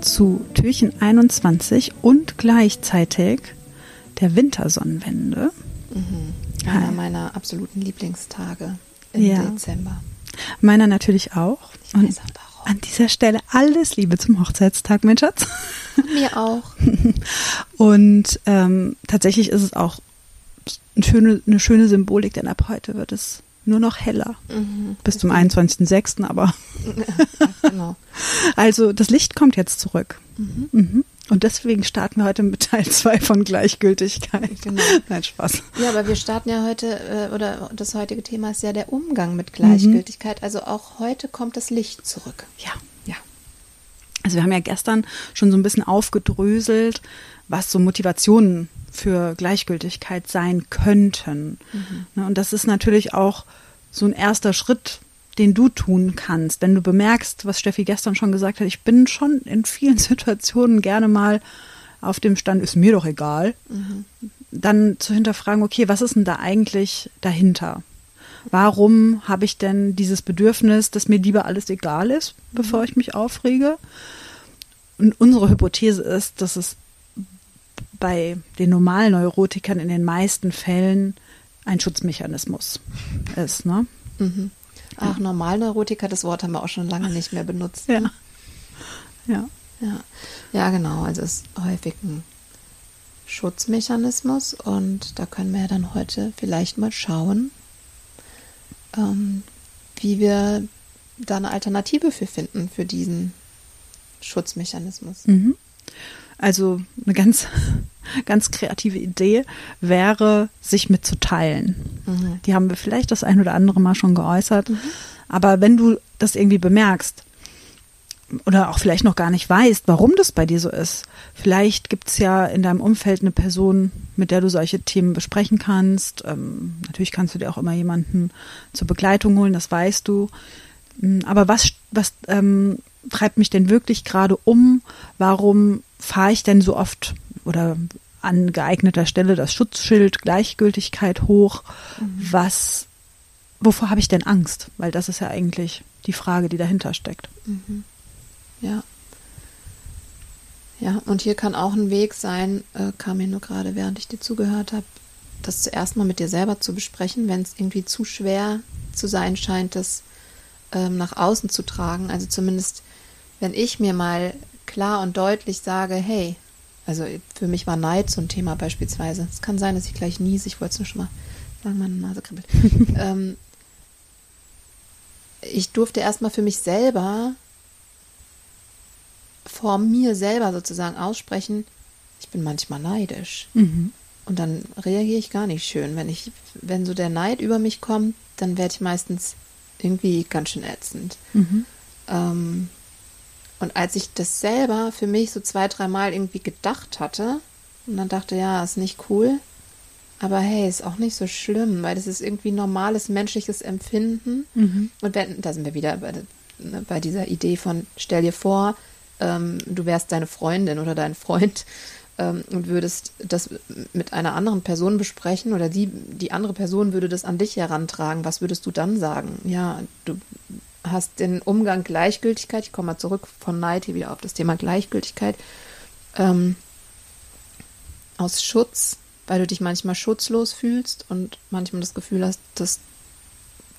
zu Türchen 21 und gleichzeitig der Wintersonnenwende. Mhm. Einer meiner absoluten Lieblingstage im ja. Dezember. Meiner natürlich auch. Ich und weiß auch warum. An dieser Stelle alles Liebe zum Hochzeitstag, mein Schatz. Mir auch. Und ähm, tatsächlich ist es auch eine schöne, eine schöne Symbolik, denn ab heute wird es nur noch heller. Mhm, bis zum 21.06. aber. Ja, genau. Also das Licht kommt jetzt zurück. Mhm. Mhm. Und deswegen starten wir heute mit Teil 2 von Gleichgültigkeit. Genau. Nein, Spaß. Ja, aber wir starten ja heute, äh, oder das heutige Thema ist ja der Umgang mit Gleichgültigkeit. Also auch heute kommt das Licht zurück. Ja. Also wir haben ja gestern schon so ein bisschen aufgedröselt, was so Motivationen für Gleichgültigkeit sein könnten. Mhm. Und das ist natürlich auch so ein erster Schritt, den du tun kannst, wenn du bemerkst, was Steffi gestern schon gesagt hat, ich bin schon in vielen Situationen gerne mal auf dem Stand, ist mir doch egal, mhm. dann zu hinterfragen, okay, was ist denn da eigentlich dahinter? Warum habe ich denn dieses Bedürfnis, dass mir lieber alles egal ist, bevor ich mich aufrege? Und unsere Hypothese ist, dass es bei den normalen Neurotikern in den meisten Fällen ein Schutzmechanismus ist. Ne? Mhm. Ach, Normalneurotiker, das Wort haben wir auch schon lange nicht mehr benutzt. Ne? Ja. ja. Ja. Ja, genau. Also es ist häufig ein Schutzmechanismus und da können wir ja dann heute vielleicht mal schauen, ähm, wie wir da eine Alternative für finden, für diesen Schutzmechanismus. Mhm. Also eine ganz, ganz kreative Idee wäre, sich mitzuteilen. Mhm. Die haben wir vielleicht das ein oder andere Mal schon geäußert. Mhm. Aber wenn du das irgendwie bemerkst oder auch vielleicht noch gar nicht weißt, warum das bei dir so ist, vielleicht gibt es ja in deinem Umfeld eine Person, mit der du solche Themen besprechen kannst. Ähm, natürlich kannst du dir auch immer jemanden zur Begleitung holen, das weißt du. Hm, aber was, was ähm, treibt mich denn wirklich gerade um? Warum fahre ich denn so oft oder an geeigneter Stelle das Schutzschild Gleichgültigkeit hoch? Mhm. Was, wovor habe ich denn Angst? Weil das ist ja eigentlich die Frage, die dahinter steckt. Mhm. Ja. Ja, und hier kann auch ein Weg sein, äh, kam mir nur gerade, während ich dir zugehört habe, das zuerst mal mit dir selber zu besprechen, wenn es irgendwie zu schwer zu sein scheint, das ähm, nach außen zu tragen. Also zumindest, wenn ich mir mal klar und deutlich sage, hey, also für mich war Neid so ein Thema beispielsweise. Es kann sein, dass ich gleich niese, ich wollte es nur schon mal sagen, meine Nase kribbelt. ähm, ich durfte erstmal für mich selber vor mir selber sozusagen aussprechen, ich bin manchmal neidisch. Mhm. Und dann reagiere ich gar nicht schön. Wenn ich, wenn so der Neid über mich kommt, dann werde ich meistens irgendwie ganz schön ätzend. Mhm. Ähm, und als ich das selber für mich so zwei, dreimal irgendwie gedacht hatte und dann dachte, ja, ist nicht cool, aber hey, ist auch nicht so schlimm, weil das ist irgendwie normales menschliches Empfinden. Mhm. Und wenn, da sind wir wieder bei, ne, bei, dieser Idee von, stell dir vor, ähm, du wärst deine Freundin oder dein Freund ähm, und würdest das mit einer anderen Person besprechen oder die, die andere Person würde das an dich herantragen. Was würdest du dann sagen? Ja, du hast den Umgang Gleichgültigkeit, ich komme mal zurück von Neid hier wieder auf das Thema Gleichgültigkeit, ähm, aus Schutz, weil du dich manchmal schutzlos fühlst und manchmal das Gefühl hast, dass,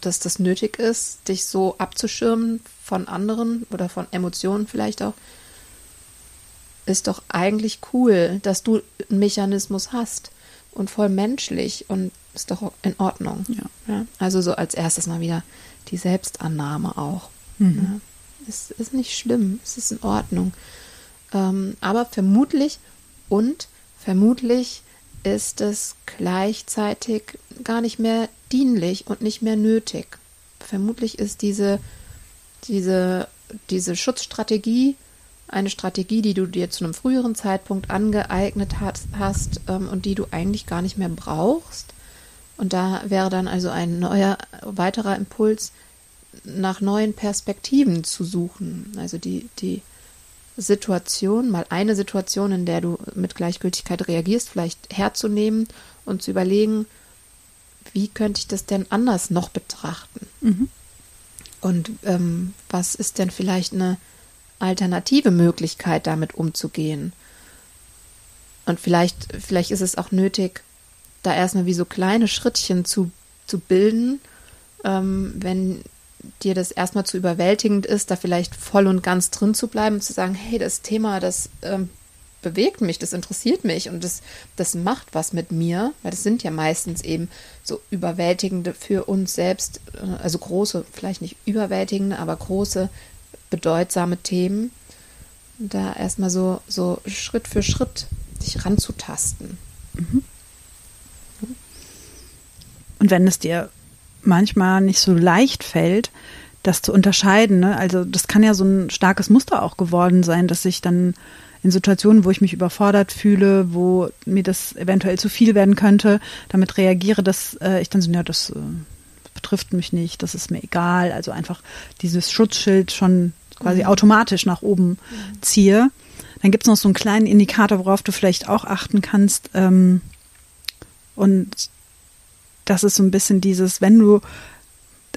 dass das nötig ist, dich so abzuschirmen von anderen oder von Emotionen vielleicht auch, ist doch eigentlich cool, dass du einen Mechanismus hast und voll menschlich und ist doch in Ordnung. Ja. ja. Also so als erstes mal wieder die Selbstannahme auch. Mhm. Ja. Es ist nicht schlimm, es ist in Ordnung. Ähm, aber vermutlich und vermutlich ist es gleichzeitig gar nicht mehr dienlich und nicht mehr nötig. Vermutlich ist diese, diese, diese Schutzstrategie eine Strategie, die du dir zu einem früheren Zeitpunkt angeeignet hast, hast ähm, und die du eigentlich gar nicht mehr brauchst. Und da wäre dann also ein neuer, weiterer Impuls, nach neuen Perspektiven zu suchen. Also die, die Situation, mal eine Situation, in der du mit Gleichgültigkeit reagierst, vielleicht herzunehmen und zu überlegen, wie könnte ich das denn anders noch betrachten? Mhm. Und ähm, was ist denn vielleicht eine alternative Möglichkeit, damit umzugehen? Und vielleicht, vielleicht ist es auch nötig, da erstmal wie so kleine Schrittchen zu, zu bilden, ähm, wenn dir das erstmal zu überwältigend ist, da vielleicht voll und ganz drin zu bleiben und zu sagen, hey, das Thema, das ähm, bewegt mich, das interessiert mich und das, das macht was mit mir, weil das sind ja meistens eben so überwältigende für uns selbst, äh, also große, vielleicht nicht überwältigende, aber große, bedeutsame Themen. Und da erstmal so, so Schritt für Schritt sich ranzutasten. Mhm. Und wenn es dir manchmal nicht so leicht fällt, das zu unterscheiden, ne? also das kann ja so ein starkes Muster auch geworden sein, dass ich dann in Situationen, wo ich mich überfordert fühle, wo mir das eventuell zu viel werden könnte, damit reagiere, dass äh, ich dann so, ja, das äh, betrifft mich nicht, das ist mir egal. Also einfach dieses Schutzschild schon quasi mhm. automatisch nach oben mhm. ziehe. Dann gibt es noch so einen kleinen Indikator, worauf du vielleicht auch achten kannst. Ähm, und das ist so ein bisschen dieses, wenn du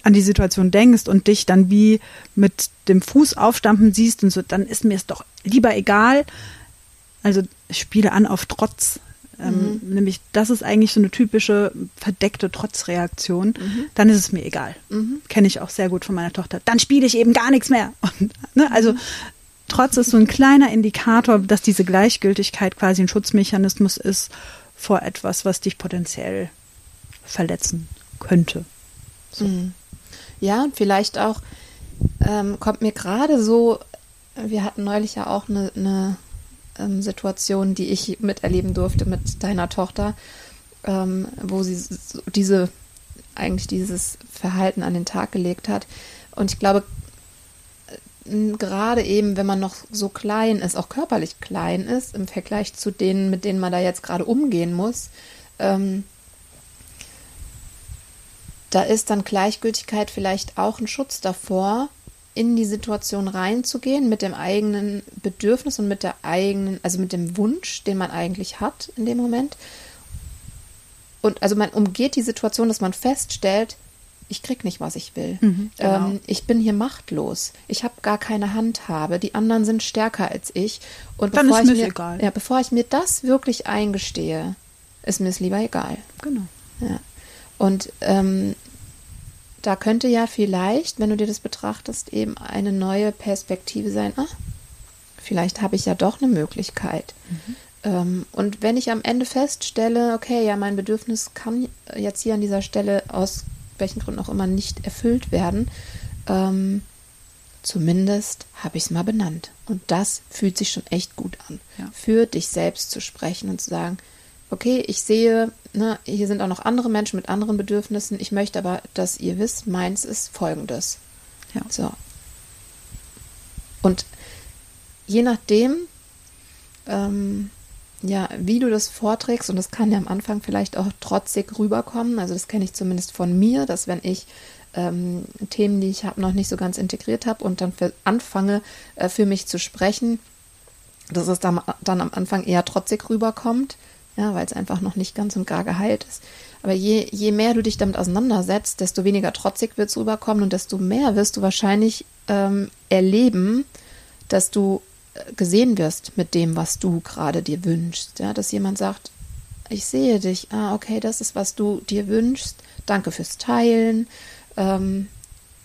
an die Situation denkst und dich dann wie mit dem Fuß aufstampfen siehst und so, dann ist mir es doch lieber egal. Also spiele an auf Trotz. Ähm, mhm. Nämlich, das ist eigentlich so eine typische verdeckte Trotzreaktion. Mhm. Dann ist es mir egal. Mhm. Kenne ich auch sehr gut von meiner Tochter. Dann spiele ich eben gar nichts mehr. Und, ne, also Trotz ist so ein kleiner Indikator, dass diese Gleichgültigkeit quasi ein Schutzmechanismus ist vor etwas, was dich potenziell verletzen könnte. So. Mhm. Ja, und vielleicht auch ähm, kommt mir gerade so, wir hatten neulich ja auch eine, eine ähm, Situation, die ich miterleben durfte mit deiner Tochter, ähm, wo sie diese eigentlich dieses Verhalten an den Tag gelegt hat. Und ich glaube, äh, gerade eben, wenn man noch so klein ist, auch körperlich klein ist, im Vergleich zu denen, mit denen man da jetzt gerade umgehen muss, ähm, da ist dann Gleichgültigkeit vielleicht auch ein Schutz davor, in die Situation reinzugehen mit dem eigenen Bedürfnis und mit der eigenen, also mit dem Wunsch, den man eigentlich hat in dem Moment. Und also man umgeht die Situation, dass man feststellt, ich krieg nicht, was ich will. Mhm, genau. ähm, ich bin hier machtlos. Ich habe gar keine Handhabe. Die anderen sind stärker als ich. Und Dann bevor ist ich mir, egal. Ja, bevor ich mir das wirklich eingestehe, ist mir es lieber egal. Genau. Und ähm, da könnte ja vielleicht, wenn du dir das betrachtest, eben eine neue Perspektive sein. Ah, vielleicht habe ich ja doch eine Möglichkeit. Mhm. Ähm, und wenn ich am Ende feststelle, okay, ja, mein Bedürfnis kann jetzt hier an dieser Stelle aus welchen Gründen auch immer nicht erfüllt werden, ähm, zumindest habe ich es mal benannt. Und das fühlt sich schon echt gut an. Ja. Für dich selbst zu sprechen und zu sagen, okay, ich sehe, ne, hier sind auch noch andere Menschen mit anderen Bedürfnissen. Ich möchte aber, dass ihr wisst, meins ist folgendes. Ja. So. Und je nachdem, ähm, ja, wie du das vorträgst, und das kann ja am Anfang vielleicht auch trotzig rüberkommen, also das kenne ich zumindest von mir, dass wenn ich ähm, Themen, die ich habe, noch nicht so ganz integriert habe und dann für, anfange, äh, für mich zu sprechen, dass es dann, dann am Anfang eher trotzig rüberkommt ja, weil es einfach noch nicht ganz und gar geheilt ist. Aber je, je mehr du dich damit auseinandersetzt, desto weniger trotzig wird es rüberkommen und desto mehr wirst du wahrscheinlich ähm, erleben, dass du äh, gesehen wirst mit dem, was du gerade dir wünschst. Ja, dass jemand sagt, ich sehe dich, ah, okay, das ist, was du dir wünschst. Danke fürs Teilen. Ähm,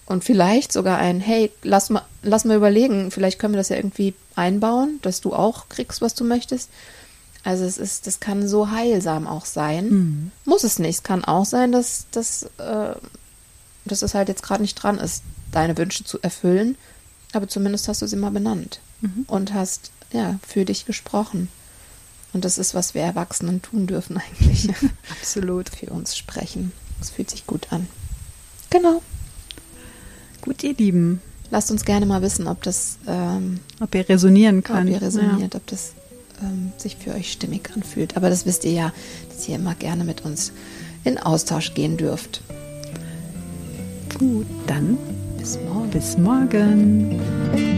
und vielleicht sogar ein, hey, lass mal, lass mal überlegen, vielleicht können wir das ja irgendwie einbauen, dass du auch kriegst, was du möchtest. Also es ist, das kann so heilsam auch sein. Mhm. Muss es nicht. Es kann auch sein, dass, dass, äh, dass es halt jetzt gerade nicht dran ist, deine Wünsche zu erfüllen. Aber zumindest hast du sie mal benannt mhm. und hast ja für dich gesprochen. Und das ist, was wir Erwachsenen tun dürfen eigentlich. Absolut. Für uns sprechen. Es fühlt sich gut an. Genau. Gut, ihr Lieben. lasst uns gerne mal wissen, ob das, ähm, ob ihr resonieren könnt. Ob ihr resoniert, ja. ob das ähm, sich für euch stimmig anfühlt. Aber das wisst ihr ja, dass ihr immer gerne mit uns in Austausch gehen dürft. Gut, dann bis morgen. Bis morgen.